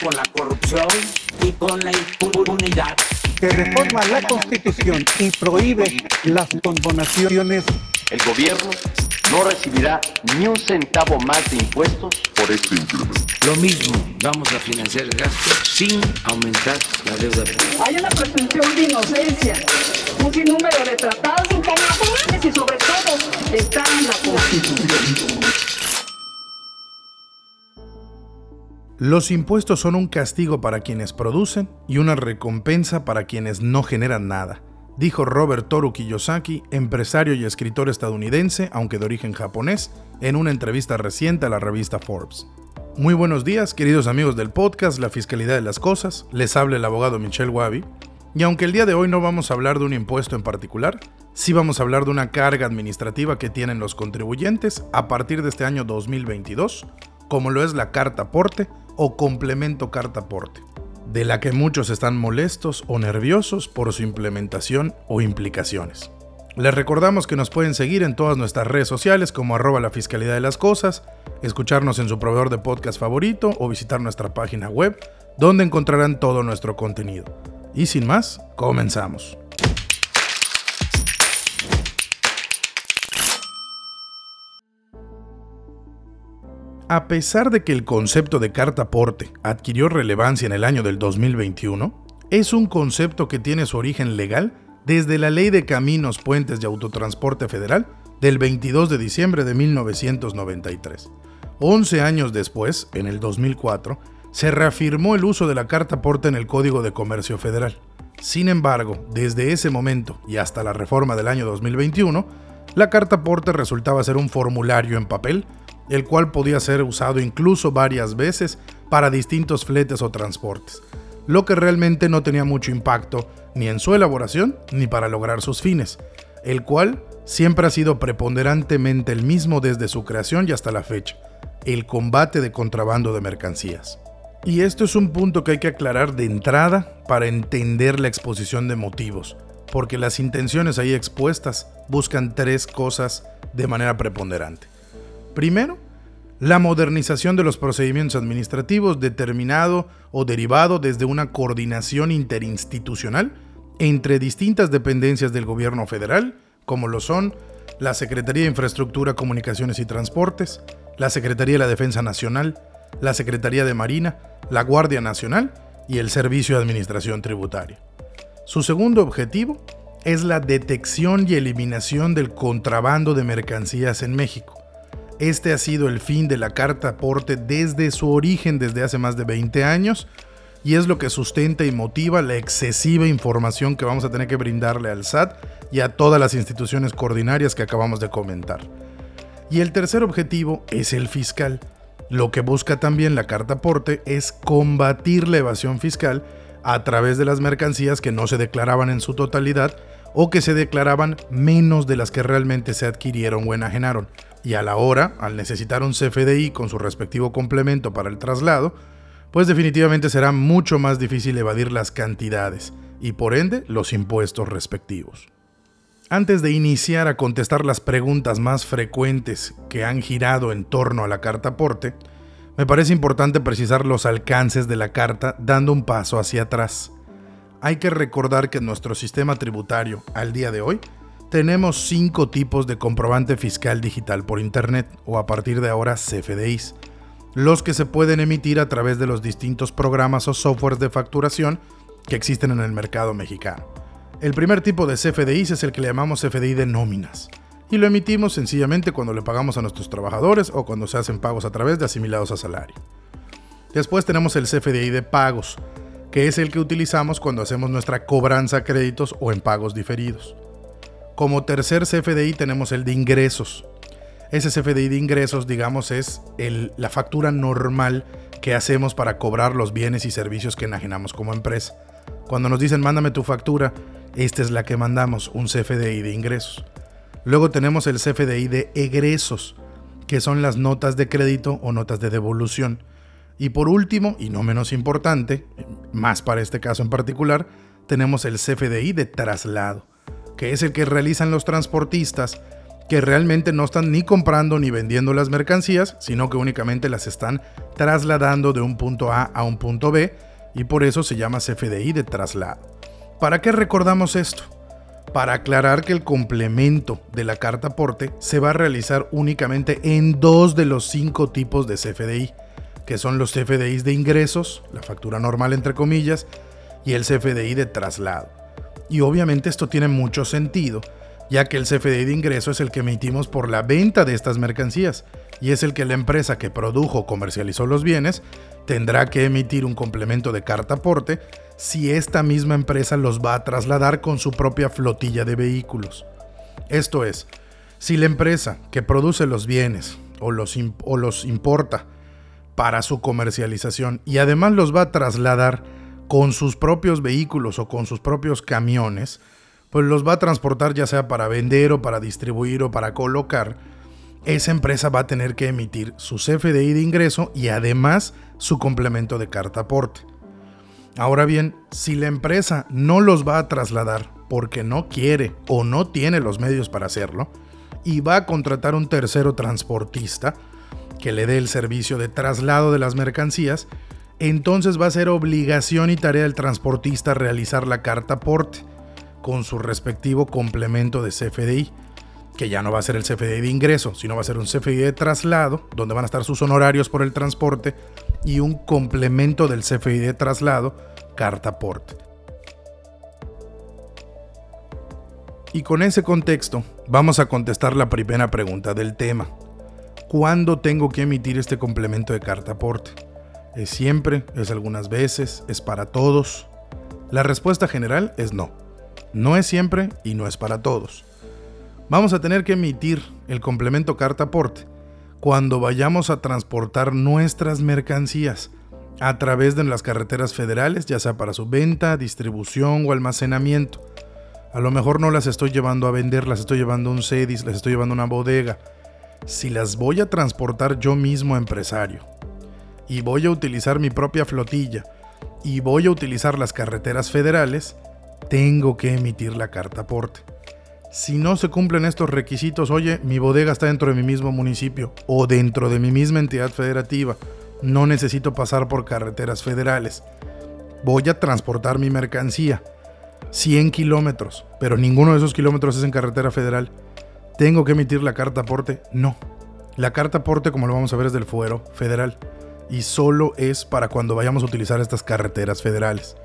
con la corrupción y con la impunidad. Que reforma la Constitución y prohíbe las condonaciones. El gobierno no recibirá ni un centavo más de impuestos por este incremento. Lo mismo, vamos a financiar el gasto sin aumentar la deuda. Hay una presunción de inocencia, un sinnúmero de tratados internacionales y sobre todo está en la Constitución. Los impuestos son un castigo para quienes producen y una recompensa para quienes no generan nada, dijo Robert Toru Kiyosaki, empresario y escritor estadounidense, aunque de origen japonés, en una entrevista reciente a la revista Forbes. Muy buenos días, queridos amigos del podcast La Fiscalidad de las Cosas, les habla el abogado Michel Wabi, y aunque el día de hoy no vamos a hablar de un impuesto en particular, sí vamos a hablar de una carga administrativa que tienen los contribuyentes a partir de este año 2022, como lo es la carta aporte o complemento carta aporte, de la que muchos están molestos o nerviosos por su implementación o implicaciones. Les recordamos que nos pueden seguir en todas nuestras redes sociales como arroba la fiscalidad de las cosas, escucharnos en su proveedor de podcast favorito o visitar nuestra página web donde encontrarán todo nuestro contenido. Y sin más, comenzamos. A pesar de que el concepto de carta aporte adquirió relevancia en el año del 2021, es un concepto que tiene su origen legal desde la Ley de Caminos, Puentes y Autotransporte Federal del 22 de diciembre de 1993. Once años después, en el 2004, se reafirmó el uso de la carta aporte en el Código de Comercio Federal. Sin embargo, desde ese momento y hasta la reforma del año 2021, la carta aporte resultaba ser un formulario en papel el cual podía ser usado incluso varias veces para distintos fletes o transportes, lo que realmente no tenía mucho impacto ni en su elaboración ni para lograr sus fines, el cual siempre ha sido preponderantemente el mismo desde su creación y hasta la fecha, el combate de contrabando de mercancías. Y esto es un punto que hay que aclarar de entrada para entender la exposición de motivos, porque las intenciones ahí expuestas buscan tres cosas de manera preponderante. Primero, la modernización de los procedimientos administrativos determinado o derivado desde una coordinación interinstitucional entre distintas dependencias del gobierno federal, como lo son la Secretaría de Infraestructura, Comunicaciones y Transportes, la Secretaría de la Defensa Nacional, la Secretaría de Marina, la Guardia Nacional y el Servicio de Administración Tributaria. Su segundo objetivo es la detección y eliminación del contrabando de mercancías en México este ha sido el fin de la carta aporte desde su origen, desde hace más de 20 años, y es lo que sustenta y motiva la excesiva información que vamos a tener que brindarle al SAT y a todas las instituciones coordinarias que acabamos de comentar. Y el tercer objetivo es el fiscal. Lo que busca también la carta aporte es combatir la evasión fiscal a través de las mercancías que no se declaraban en su totalidad o que se declaraban menos de las que realmente se adquirieron o enajenaron y a la hora, al necesitar un CFDI con su respectivo complemento para el traslado, pues definitivamente será mucho más difícil evadir las cantidades y por ende los impuestos respectivos. Antes de iniciar a contestar las preguntas más frecuentes que han girado en torno a la carta aporte, me parece importante precisar los alcances de la carta dando un paso hacia atrás. Hay que recordar que nuestro sistema tributario, al día de hoy, tenemos cinco tipos de comprobante fiscal digital por Internet o a partir de ahora CFDIs, los que se pueden emitir a través de los distintos programas o softwares de facturación que existen en el mercado mexicano. El primer tipo de CFDIs es el que le llamamos CFDI de nóminas y lo emitimos sencillamente cuando le pagamos a nuestros trabajadores o cuando se hacen pagos a través de asimilados a salario. Después tenemos el CFDI de pagos, que es el que utilizamos cuando hacemos nuestra cobranza a créditos o en pagos diferidos. Como tercer CFDI tenemos el de ingresos. Ese CFDI de ingresos, digamos, es la factura normal que hacemos para cobrar los bienes y servicios que enajenamos como empresa. Cuando nos dicen mándame tu factura, esta es la que mandamos, un CFDI de ingresos. Luego tenemos el CFDI de egresos, que son las notas de crédito o notas de devolución. Y por último, y no menos importante, más para este caso en particular, tenemos el CFDI de traslado que es el que realizan los transportistas que realmente no están ni comprando ni vendiendo las mercancías, sino que únicamente las están trasladando de un punto A a un punto B y por eso se llama CFDI de traslado. ¿Para qué recordamos esto? Para aclarar que el complemento de la carta aporte se va a realizar únicamente en dos de los cinco tipos de CFDI, que son los CFDIs de ingresos, la factura normal entre comillas, y el CFDI de traslado. Y obviamente esto tiene mucho sentido, ya que el CFDI de ingreso es el que emitimos por la venta de estas mercancías y es el que la empresa que produjo o comercializó los bienes tendrá que emitir un complemento de carta aporte si esta misma empresa los va a trasladar con su propia flotilla de vehículos. Esto es, si la empresa que produce los bienes o los, o los importa para su comercialización y además los va a trasladar con sus propios vehículos o con sus propios camiones, pues los va a transportar ya sea para vender o para distribuir o para colocar, esa empresa va a tener que emitir su CFDI de ingreso y además su complemento de carta aporte. Ahora bien, si la empresa no los va a trasladar porque no quiere o no tiene los medios para hacerlo, y va a contratar un tercero transportista que le dé el servicio de traslado de las mercancías, entonces va a ser obligación y tarea del transportista realizar la carta aporte con su respectivo complemento de CFDI, que ya no va a ser el CFDI de ingreso, sino va a ser un CFDI de traslado, donde van a estar sus honorarios por el transporte y un complemento del CFDI de traslado, carta porte. Y con ese contexto, vamos a contestar la primera pregunta del tema. ¿Cuándo tengo que emitir este complemento de carta aporte? ¿Es siempre? ¿Es algunas veces? ¿Es para todos? La respuesta general es no. No es siempre y no es para todos. Vamos a tener que emitir el complemento carta aporte cuando vayamos a transportar nuestras mercancías a través de las carreteras federales, ya sea para su venta, distribución o almacenamiento. A lo mejor no las estoy llevando a vender, las estoy llevando a un CEDIS, las estoy llevando a una bodega. Si las voy a transportar yo mismo empresario y voy a utilizar mi propia flotilla y voy a utilizar las carreteras federales, tengo que emitir la carta aporte. Si no se cumplen estos requisitos, oye, mi bodega está dentro de mi mismo municipio o dentro de mi misma entidad federativa, no necesito pasar por carreteras federales. Voy a transportar mi mercancía 100 kilómetros, pero ninguno de esos kilómetros es en carretera federal. ¿Tengo que emitir la carta aporte? No. La carta aporte, como lo vamos a ver, es del fuero federal y solo es para cuando vayamos a utilizar estas carreteras federales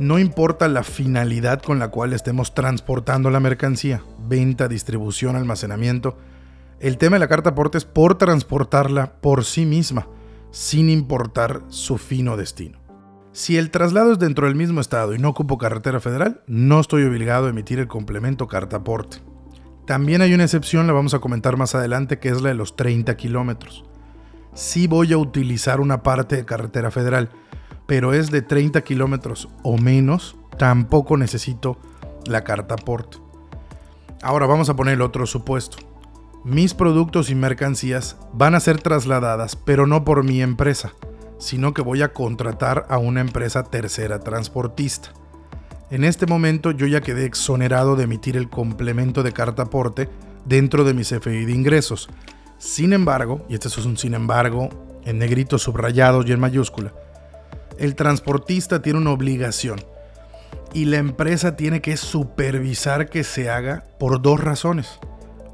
no importa la finalidad con la cual estemos transportando la mercancía, venta, distribución, almacenamiento, el tema de la carta aporte es por transportarla por sí misma, sin importar su fino destino. Si el traslado es dentro del mismo estado y no ocupo carretera federal, no estoy obligado a emitir el complemento carta aporte. También hay una excepción, la vamos a comentar más adelante, que es la de los 30 kilómetros. Si voy a utilizar una parte de carretera federal, pero es de 30 kilómetros o menos, tampoco necesito la carta port. Ahora vamos a poner otro supuesto. Mis productos y mercancías van a ser trasladadas, pero no por mi empresa, sino que voy a contratar a una empresa tercera transportista. En este momento yo ya quedé exonerado de emitir el complemento de carta aporte dentro de mi CFI de ingresos. Sin embargo, y este es un sin embargo en negrito subrayado y en mayúscula, el transportista tiene una obligación y la empresa tiene que supervisar que se haga por dos razones.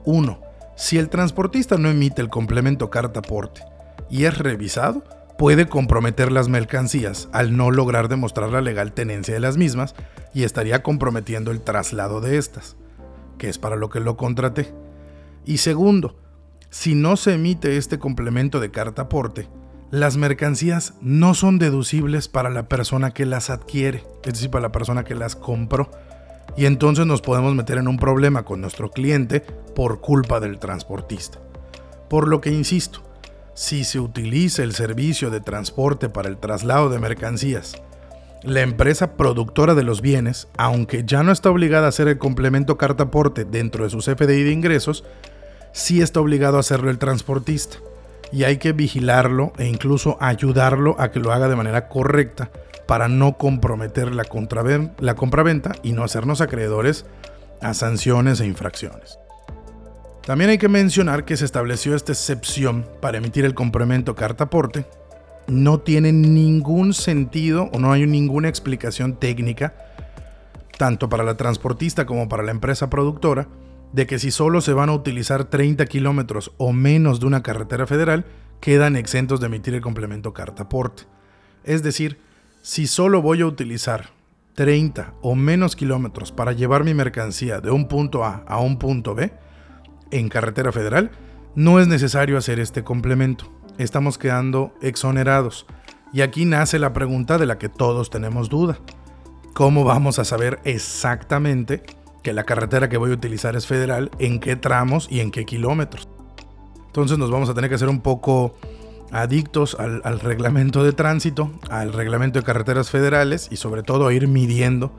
Uno, si el transportista no emite el complemento carta aporte y es revisado, puede comprometer las mercancías al no lograr demostrar la legal tenencia de las mismas y estaría comprometiendo el traslado de estas, que es para lo que lo contraté. Y segundo, si no se emite este complemento de carta aporte, las mercancías no son deducibles para la persona que las adquiere, es decir, para la persona que las compró. Y entonces nos podemos meter en un problema con nuestro cliente por culpa del transportista. Por lo que insisto, si se utiliza el servicio de transporte para el traslado de mercancías, la empresa productora de los bienes, aunque ya no está obligada a hacer el complemento cartaporte dentro de su CFDI de ingresos, sí está obligado a hacerlo el transportista y hay que vigilarlo e incluso ayudarlo a que lo haga de manera correcta para no comprometer la, la compraventa y no hacernos acreedores a sanciones e infracciones. También hay que mencionar que se estableció esta excepción para emitir el complemento carta-aporte. No tiene ningún sentido o no hay ninguna explicación técnica, tanto para la transportista como para la empresa productora, de que si solo se van a utilizar 30 kilómetros o menos de una carretera federal, quedan exentos de emitir el complemento carta-aporte. Es decir, si solo voy a utilizar 30 o menos kilómetros para llevar mi mercancía de un punto A a un punto B, en carretera federal, no es necesario hacer este complemento. Estamos quedando exonerados. Y aquí nace la pregunta de la que todos tenemos duda. ¿Cómo vamos a saber exactamente que la carretera que voy a utilizar es federal, en qué tramos y en qué kilómetros? Entonces nos vamos a tener que hacer un poco adictos al, reglamento de tránsito, al reglamento de carreteras federales y sobre todo a ir midiendo,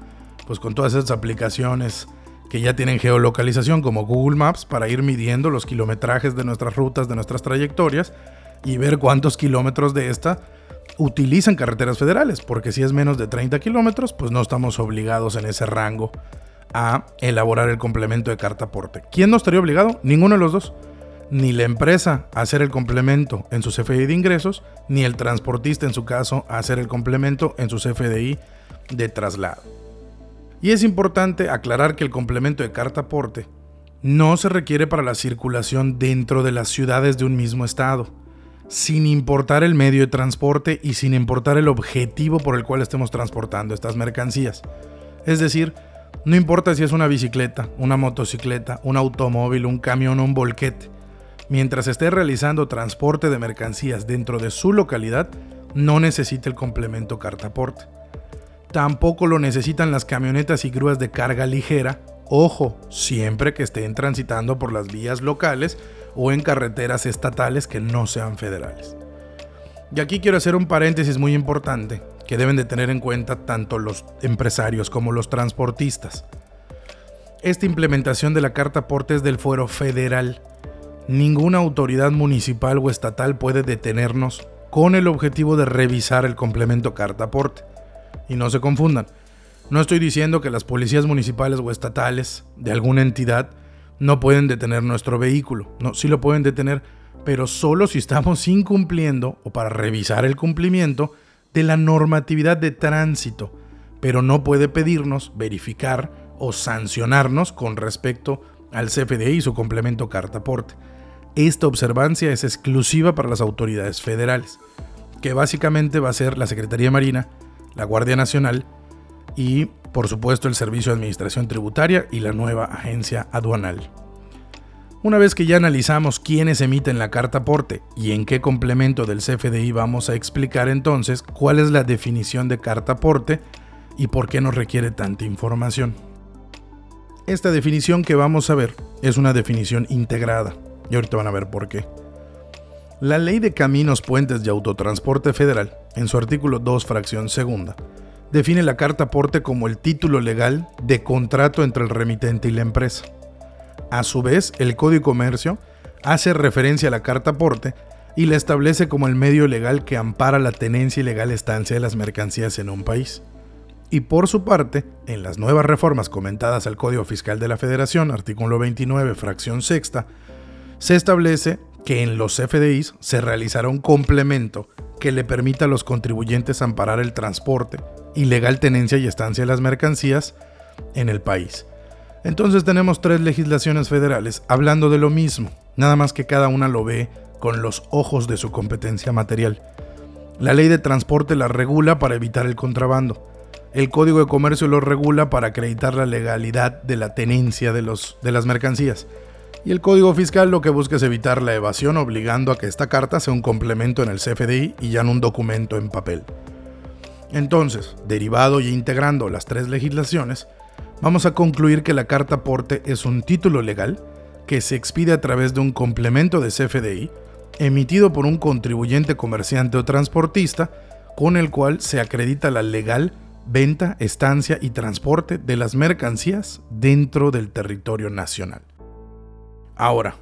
pues con todas esas aplicaciones que ya tienen geolocalización como Google Maps para ir midiendo los kilometrajes de nuestras rutas, de nuestras trayectorias y ver cuántos kilómetros de esta utilizan carreteras federales, porque si es menos de 30 kilómetros, pues no estamos obligados en ese rango a elaborar el complemento de carta aporte. ¿Quién no estaría obligado? Ninguno de los dos. Ni la empresa a hacer el complemento en su CFDI de ingresos, ni el transportista en su caso a hacer el complemento en su CFDI de traslado. Y es importante aclarar que el complemento de carta aporte no se requiere para la circulación dentro de las ciudades de un mismo estado, sin importar el medio de transporte y sin importar el objetivo por el cual estemos transportando estas mercancías. Es decir, no importa si es una bicicleta, una motocicleta, un automóvil, un camión o un volquete. Mientras esté realizando transporte de mercancías dentro de su localidad, no necesita el complemento carta aporte. Tampoco lo necesitan las camionetas y grúas de carga ligera, ojo, siempre que estén transitando por las vías locales o en carreteras estatales que no sean federales. Y aquí quiero hacer un paréntesis muy importante que deben de tener en cuenta tanto los empresarios como los transportistas. Esta implementación de la carta aporte es del fuero federal. Ninguna autoridad municipal o estatal puede detenernos con el objetivo de revisar el complemento carta aporte. Y no se confundan. No estoy diciendo que las policías municipales o estatales de alguna entidad no pueden detener nuestro vehículo. No, sí lo pueden detener, pero solo si estamos incumpliendo o para revisar el cumplimiento de la normatividad de tránsito. Pero no puede pedirnos verificar o sancionarnos con respecto al CFDI y su complemento carta aporte. Esta observancia es exclusiva para las autoridades federales, que básicamente va a ser la Secretaría Marina, la Guardia Nacional y, por supuesto, el Servicio de Administración Tributaria y la nueva agencia aduanal. Una vez que ya analizamos quiénes emiten la carta aporte y en qué complemento del CFDI vamos a explicar entonces cuál es la definición de carta aporte y por qué nos requiere tanta información. Esta definición que vamos a ver es una definición integrada y ahorita van a ver por qué. La Ley de Caminos, Puentes y Autotransporte Federal, en su artículo 2, fracción segunda, define la carta aporte como el título legal de contrato entre el remitente y la empresa. A su vez, el Código Comercio hace referencia a la carta aporte y la establece como el medio legal que ampara la tenencia y legal estancia de las mercancías en un país. Y por su parte, en las nuevas reformas comentadas al Código Fiscal de la Federación, artículo 29, fracción sexta, se establece que en los FDIs se realizará un complemento que le permita a los contribuyentes amparar el transporte y legal tenencia y estancia de las mercancías en el país. Entonces tenemos tres legislaciones federales hablando de lo mismo, nada más que cada una lo ve con los ojos de su competencia material. La ley de transporte la regula para evitar el contrabando. El Código de Comercio lo regula para acreditar la legalidad de la tenencia de, los, de las mercancías. Y el Código Fiscal lo que busca es evitar la evasión obligando a que esta carta sea un complemento en el CFDI y ya no un documento en papel. Entonces, derivado y integrando las tres legislaciones, vamos a concluir que la carta aporte es un título legal que se expide a través de un complemento de CFDI emitido por un contribuyente comerciante o transportista con el cual se acredita la legal venta, estancia y transporte de las mercancías dentro del territorio nacional. Ahora,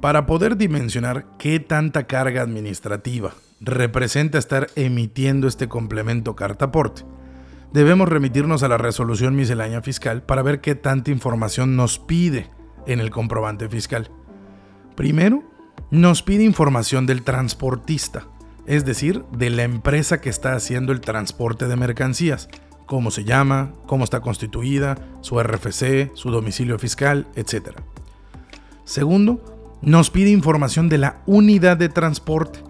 para poder dimensionar qué tanta carga administrativa representa estar emitiendo este complemento carta aporte, debemos remitirnos a la resolución miscelánea fiscal para ver qué tanta información nos pide en el comprobante fiscal. Primero, nos pide información del transportista, es decir, de la empresa que está haciendo el transporte de mercancías, cómo se llama, cómo está constituida, su RFC, su domicilio fiscal, etc. Segundo, nos pide información de la unidad de transporte,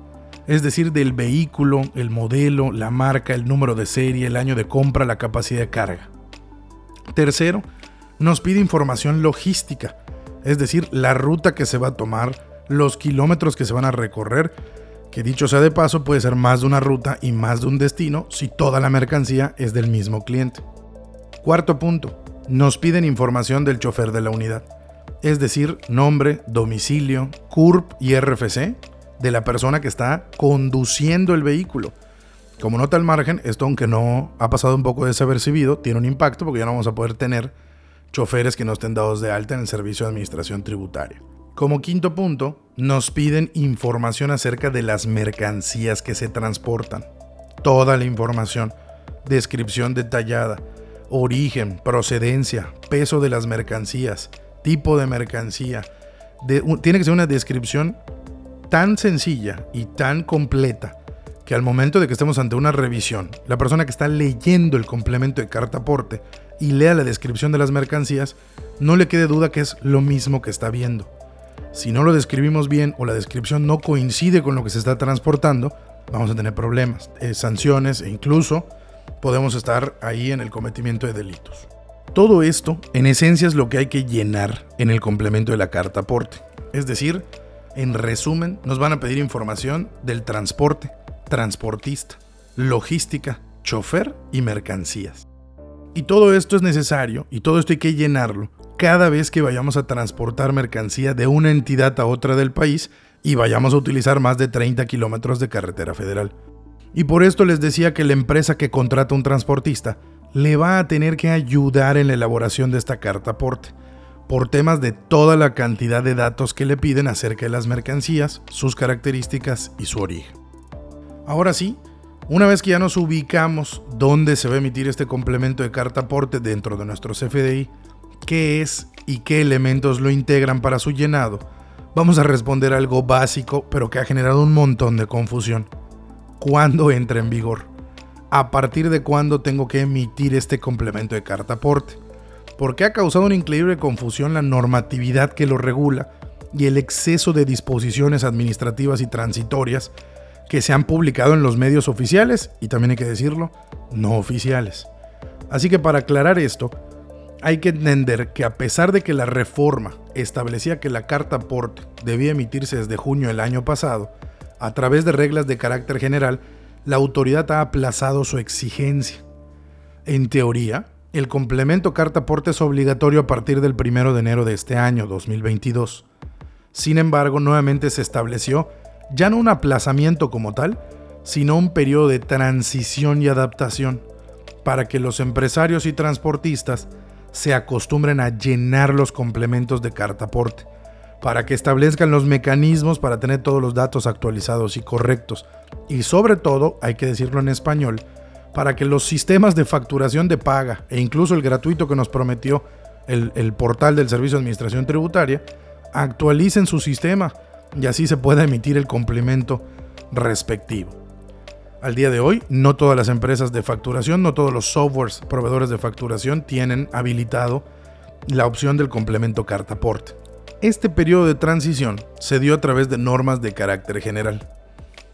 es decir, del vehículo, el modelo, la marca, el número de serie, el año de compra, la capacidad de carga. Tercero, nos pide información logística, es decir, la ruta que se va a tomar, los kilómetros que se van a recorrer, que dicho sea de paso puede ser más de una ruta y más de un destino si toda la mercancía es del mismo cliente. Cuarto punto, nos piden información del chofer de la unidad, es decir, nombre, domicilio, CURP y RFC de la persona que está conduciendo el vehículo. Como nota al margen, esto aunque no ha pasado un poco desapercibido, tiene un impacto porque ya no vamos a poder tener choferes que no estén dados de alta en el servicio de administración tributaria. Como quinto punto, nos piden información acerca de las mercancías que se transportan. Toda la información, descripción detallada, origen, procedencia, peso de las mercancías, tipo de mercancía. tiene que ser una descripción tan sencilla y tan completa que al momento de que estemos ante una revisión, la persona que está leyendo el complemento de carta aporte y lea la descripción de las mercancías, no le quede duda que es lo mismo que está viendo. Si no lo describimos bien o la descripción no coincide con lo que se está transportando, vamos a tener problemas, eh, sanciones e incluso podemos estar ahí en el cometimiento de delitos. Todo esto, en esencia, es lo que hay que llenar en el complemento de la carta aporte. Es decir, en resumen, nos van a pedir información del transporte, transportista, logística, chofer y mercancías. Y todo esto es necesario y todo esto hay que llenarlo cada vez que vayamos a transportar mercancía de una entidad a otra del país y vayamos a utilizar más de 30 kilómetros de carretera federal. Y por esto les decía que la empresa que contrata un transportista le va a tener que ayudar en la elaboración de esta carta aporte por temas de toda la cantidad de datos que le piden acerca de las mercancías, sus características y su origen. Ahora sí, una vez que ya nos ubicamos dónde se va a emitir este complemento de carta aporte dentro de nuestro CFDI, qué es y qué elementos lo integran para su llenado, vamos a responder algo básico pero que ha generado un montón de confusión. ¿Cuándo entra en vigor? ¿A partir de cuándo tengo que emitir este complemento de carta aporte? Porque ha causado una increíble confusión la normatividad que lo regula y el exceso de disposiciones administrativas y transitorias que se han publicado en los medios oficiales y también hay que decirlo, no oficiales. Así que para aclarar esto, hay que entender que a pesar de que la reforma establecía que la carta aporte debía emitirse desde junio del año pasado, a través de reglas de carácter general, la autoridad ha aplazado su exigencia. En teoría, el complemento carta aporte es obligatorio a partir del 1 de enero de este año 2022. Sin embargo, nuevamente se estableció ya no un aplazamiento como tal, sino un periodo de transición y adaptación para que los empresarios y transportistas se acostumbren a llenar los complementos de carta aporte, para que establezcan los mecanismos para tener todos los datos actualizados y correctos. Y sobre todo, hay que decirlo en español, para que los sistemas de facturación de paga e incluso el gratuito que nos prometió el, portal del Servicio de Administración Tributaria actualicen su sistema y así se pueda emitir el complemento respectivo. Al día de hoy, no todas las empresas de facturación, no todos los softwares proveedores de facturación tienen habilitado la opción del complemento carta aporte. Este periodo de transición se dio a través de normas de carácter general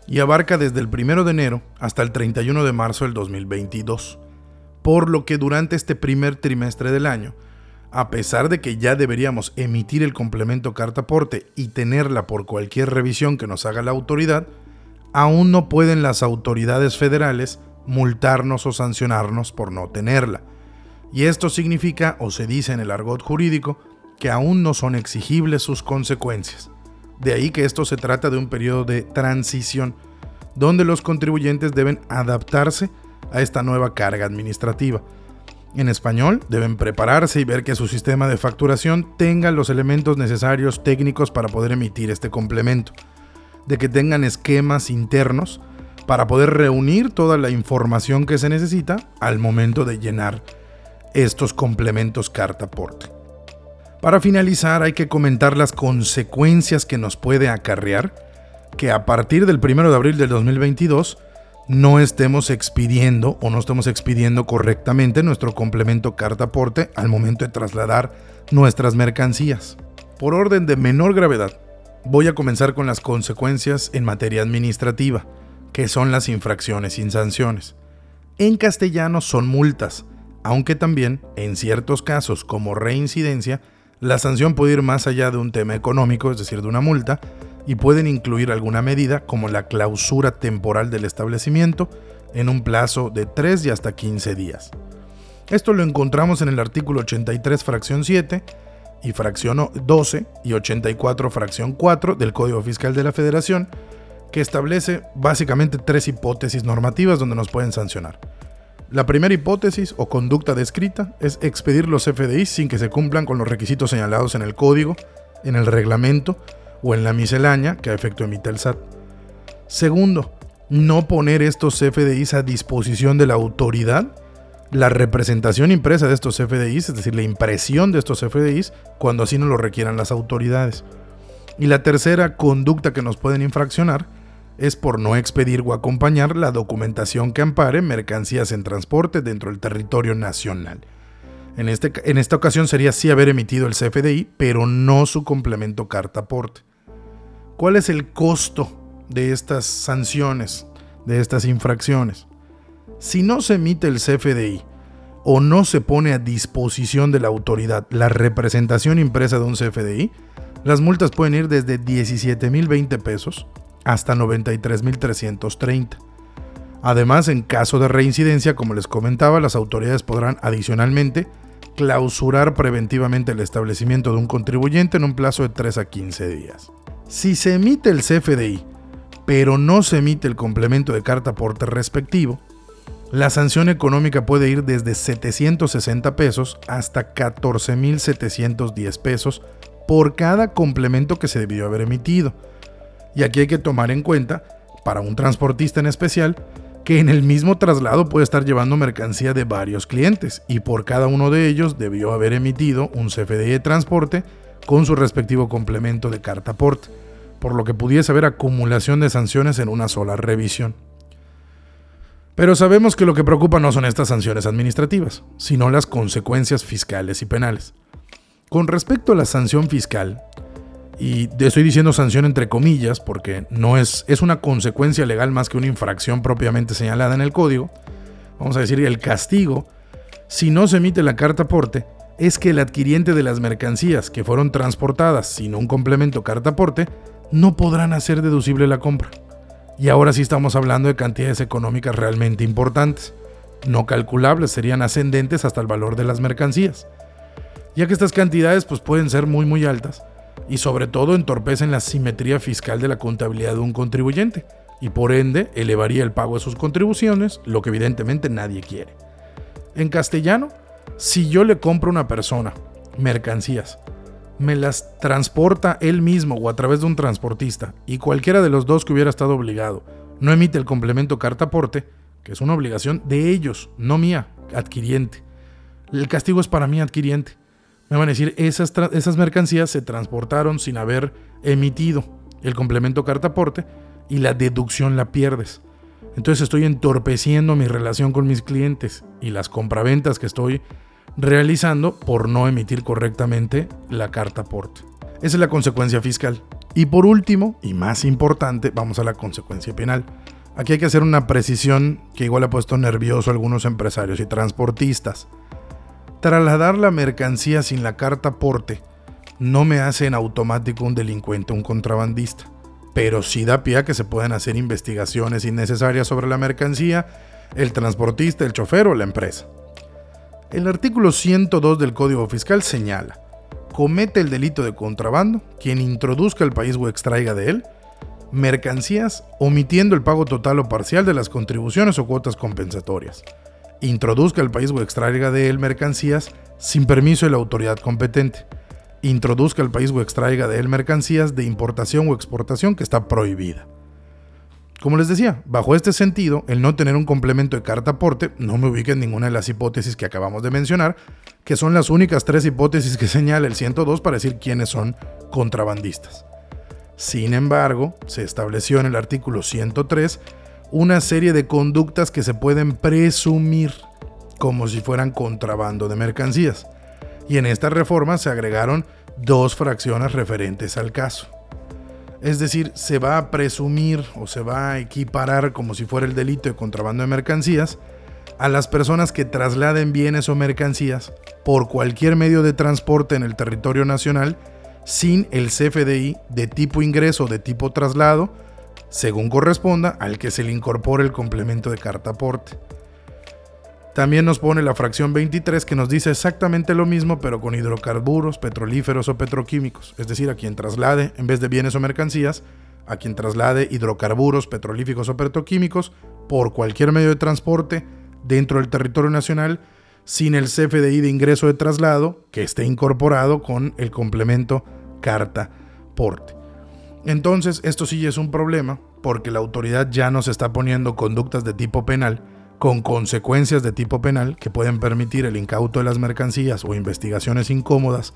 y abarca desde el 1 de enero hasta el 31 de marzo del 2022, por lo que durante este primer trimestre del año, a pesar de que ya deberíamos emitir el complemento carta aporte y tenerla por cualquier revisión que nos haga la autoridad, aún no pueden las autoridades federales multarnos o sancionarnos por no tenerla. Y esto significa, o se dice en el argot jurídico, que aún no son exigibles sus consecuencias. De ahí que esto se trata de un periodo de transición donde los contribuyentes deben adaptarse a esta nueva carga administrativa. En español, deben prepararse y ver que su sistema de facturación tenga los elementos necesarios técnicos para poder emitir este complemento, de que tengan esquemas internos para poder reunir toda la información que se necesita al momento de llenar estos complementos carta aporte. Para finalizar, hay que comentar las consecuencias que nos puede acarrear que a partir del 1 de abril del 2022 no estemos expidiendo o no estemos expidiendo correctamente nuestro complemento carta aporte al momento de trasladar nuestras mercancías. Por orden de menor gravedad, voy a comenzar con las consecuencias en materia administrativa, que son las infracciones sin sanciones. En castellano son multas, aunque también, en ciertos casos como reincidencia, la sanción puede ir más allá de un tema económico, es decir, de una multa, y pueden incluir alguna medida como la clausura temporal del establecimiento en un plazo de 3 y hasta 15 días. Esto lo encontramos en el artículo 83 fracción 7 y fracción 12 y 84 fracción 4 del Código Fiscal de la Federación, que establece básicamente tres hipótesis normativas donde nos pueden sancionar. La primera hipótesis o conducta descrita es expedir los FDI sin que se cumplan con los requisitos señalados en el código, en el reglamento o en la miscelánea que a efecto emite el SAT. Segundo, no poner estos FDIs a disposición de la autoridad. La representación impresa de estos FDIs, es decir, la impresión de estos FDIs, cuando así no lo requieran las autoridades. Y la tercera conducta que nos pueden infraccionar es por no expedir o acompañar la documentación que ampare mercancías en transporte dentro del territorio nacional. En, este, en esta ocasión sería sí haber emitido el CFDI, pero no su complemento carta aporte. ¿Cuál es el costo de estas sanciones, de estas infracciones? Si no se emite el CFDI o no se pone a disposición de la autoridad la representación impresa de un CFDI, las multas pueden ir desde 17.020 pesos hasta 93.330. Además, en caso de reincidencia, como les comentaba, las autoridades podrán adicionalmente clausurar preventivamente el establecimiento de un contribuyente en un plazo de 3 a 15 días. Si se emite el CFDI, pero no se emite el complemento de carta aporte respectivo, la sanción económica puede ir desde 760 pesos hasta 14.710 pesos por cada complemento que se debió haber emitido, y aquí hay que tomar en cuenta, para un transportista en especial, que en el mismo traslado puede estar llevando mercancía de varios clientes y por cada uno de ellos debió haber emitido un CFDI de transporte con su respectivo complemento de carta aporte, por lo que pudiese haber acumulación de sanciones en una sola revisión. Pero sabemos que lo que preocupa no son estas sanciones administrativas, sino las consecuencias fiscales y penales. Con respecto a la sanción fiscal, y estoy diciendo sanción entre comillas porque no es, es una consecuencia legal más que una infracción propiamente señalada en el código. Vamos a decir, el castigo, si no se emite la carta aporte, es que el adquiriente de las mercancías que fueron transportadas sin un complemento carta aporte no podrán hacer deducible la compra. Y ahora sí estamos hablando de cantidades económicas realmente importantes. No calculables, serían ascendentes hasta el valor de las mercancías. Ya que estas cantidades pues, pueden ser muy muy altas y sobre todo entorpecen la simetría fiscal de la contabilidad de un contribuyente y por ende elevaría el pago de sus contribuciones, lo que evidentemente nadie quiere. En castellano, si yo le compro a una persona mercancías, me las transporta él mismo o a través de un transportista y cualquiera de los dos que hubiera estado obligado no emite el complemento carta aporte, que es una obligación de ellos, no mía, adquiriente. El castigo es para mí adquiriente me van a decir, esas, esas mercancías se transportaron sin haber emitido el complemento carta aporte y la deducción la pierdes. Entonces estoy entorpeciendo mi relación con mis clientes y las compraventas que estoy realizando por no emitir correctamente la carta aporte. Esa es la consecuencia fiscal. Y por último, y más importante, vamos a la consecuencia penal. Aquí hay que hacer una precisión que igual ha puesto nervioso a algunos empresarios y transportistas. Trasladar la mercancía sin la carta porte no me hace en automático un delincuente, un contrabandista, pero sí da pie a que se puedan hacer investigaciones innecesarias sobre la mercancía, el transportista, el chofer o la empresa. El artículo 102 del Código Fiscal señala, comete el delito de contrabando quien introduzca al país o extraiga de él mercancías omitiendo el pago total o parcial de las contribuciones o cuotas compensatorias introduzca al país o extraiga de él mercancías sin permiso de la autoridad competente. Introduzca al país o extraiga de él mercancías de importación o exportación que está prohibida. Como les decía, bajo este sentido, el no tener un complemento de carta aporte no me ubica en ninguna de las hipótesis que acabamos de mencionar, que son las únicas tres hipótesis que señala el 102 para decir quiénes son contrabandistas. Sin embargo, se estableció en el artículo 103 una serie de conductas que se pueden presumir como si fueran contrabando de mercancías. Y en esta reforma se agregaron dos fracciones referentes al caso. Es decir, se va a presumir o se va a equiparar como si fuera el delito de contrabando de mercancías a las personas que trasladen bienes o mercancías por cualquier medio de transporte en el territorio nacional sin el CFDI de tipo ingreso o de tipo traslado, según corresponda al que se le incorpore el complemento de carta aporte. También nos pone la fracción 23 que nos dice exactamente lo mismo pero con hidrocarburos, petrolíferos o petroquímicos, es decir, a quien traslade en vez de bienes o mercancías, a quien traslade hidrocarburos, petrolíficos o petroquímicos por cualquier medio de transporte dentro del territorio nacional sin el CFDI de ingreso de traslado que esté incorporado con el complemento carta porte. Entonces, esto sí es un problema porque la autoridad ya nos está poniendo conductas de tipo penal con consecuencias de tipo penal que pueden permitir el incauto de las mercancías o investigaciones incómodas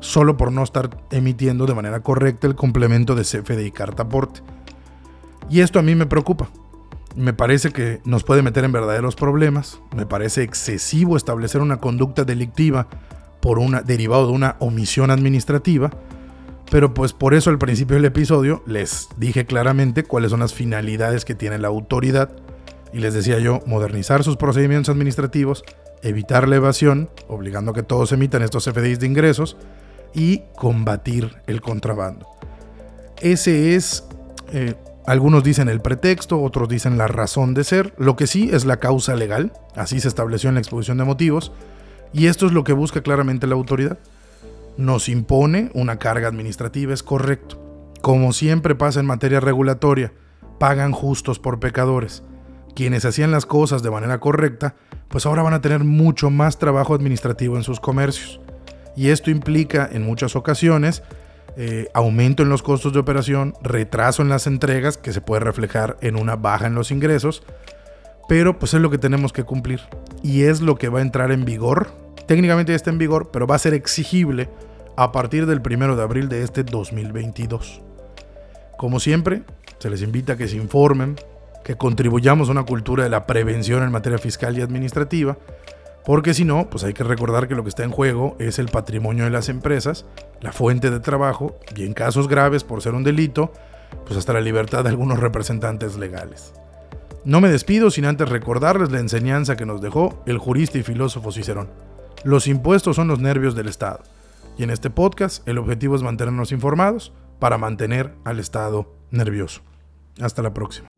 solo por no estar emitiendo de manera correcta el complemento de CFDI carta aporte. Y esto a mí me preocupa. Me parece que nos puede meter en verdaderos problemas. Me parece excesivo establecer una conducta delictiva por una derivado de una omisión administrativa. Pero pues por eso al principio del episodio les dije claramente cuáles son las finalidades que tiene la autoridad y les decía yo, modernizar sus procedimientos administrativos, evitar la evasión, obligando a que todos emitan estos FDIs de ingresos, y combatir el contrabando. Ese es, eh, algunos dicen el pretexto, otros dicen la razón de ser, lo que sí es la causa legal, así se estableció en la exposición de motivos, y esto es lo que busca claramente la autoridad. Nos impone una carga administrativa, es correcto. Como siempre pasa en materia regulatoria, pagan justos por pecadores quienes hacían las cosas de manera correcta, pues ahora van a tener mucho más trabajo administrativo en sus comercios. Y esto implica en muchas ocasiones eh, aumento en los costos de operación, retraso en las entregas, que se puede reflejar en una baja en los ingresos, pero pues es lo que tenemos que cumplir. Y es lo que va a entrar en vigor. Técnicamente ya está en vigor, pero va a ser exigible a partir del 1 de abril de este 2022. Como siempre, se les invita a que se informen, que contribuyamos a una cultura de la prevención en materia fiscal y administrativa, porque si no, pues hay que recordar que lo que está en juego es el patrimonio de las empresas, la fuente de trabajo y en casos graves por ser un delito, pues hasta la libertad de algunos representantes legales. No me despido sin antes recordarles la enseñanza que nos dejó el jurista y filósofo Cicerón. Los impuestos son los nervios del Estado. Y en este podcast el objetivo es mantenernos informados para mantener al Estado nervioso. Hasta la próxima.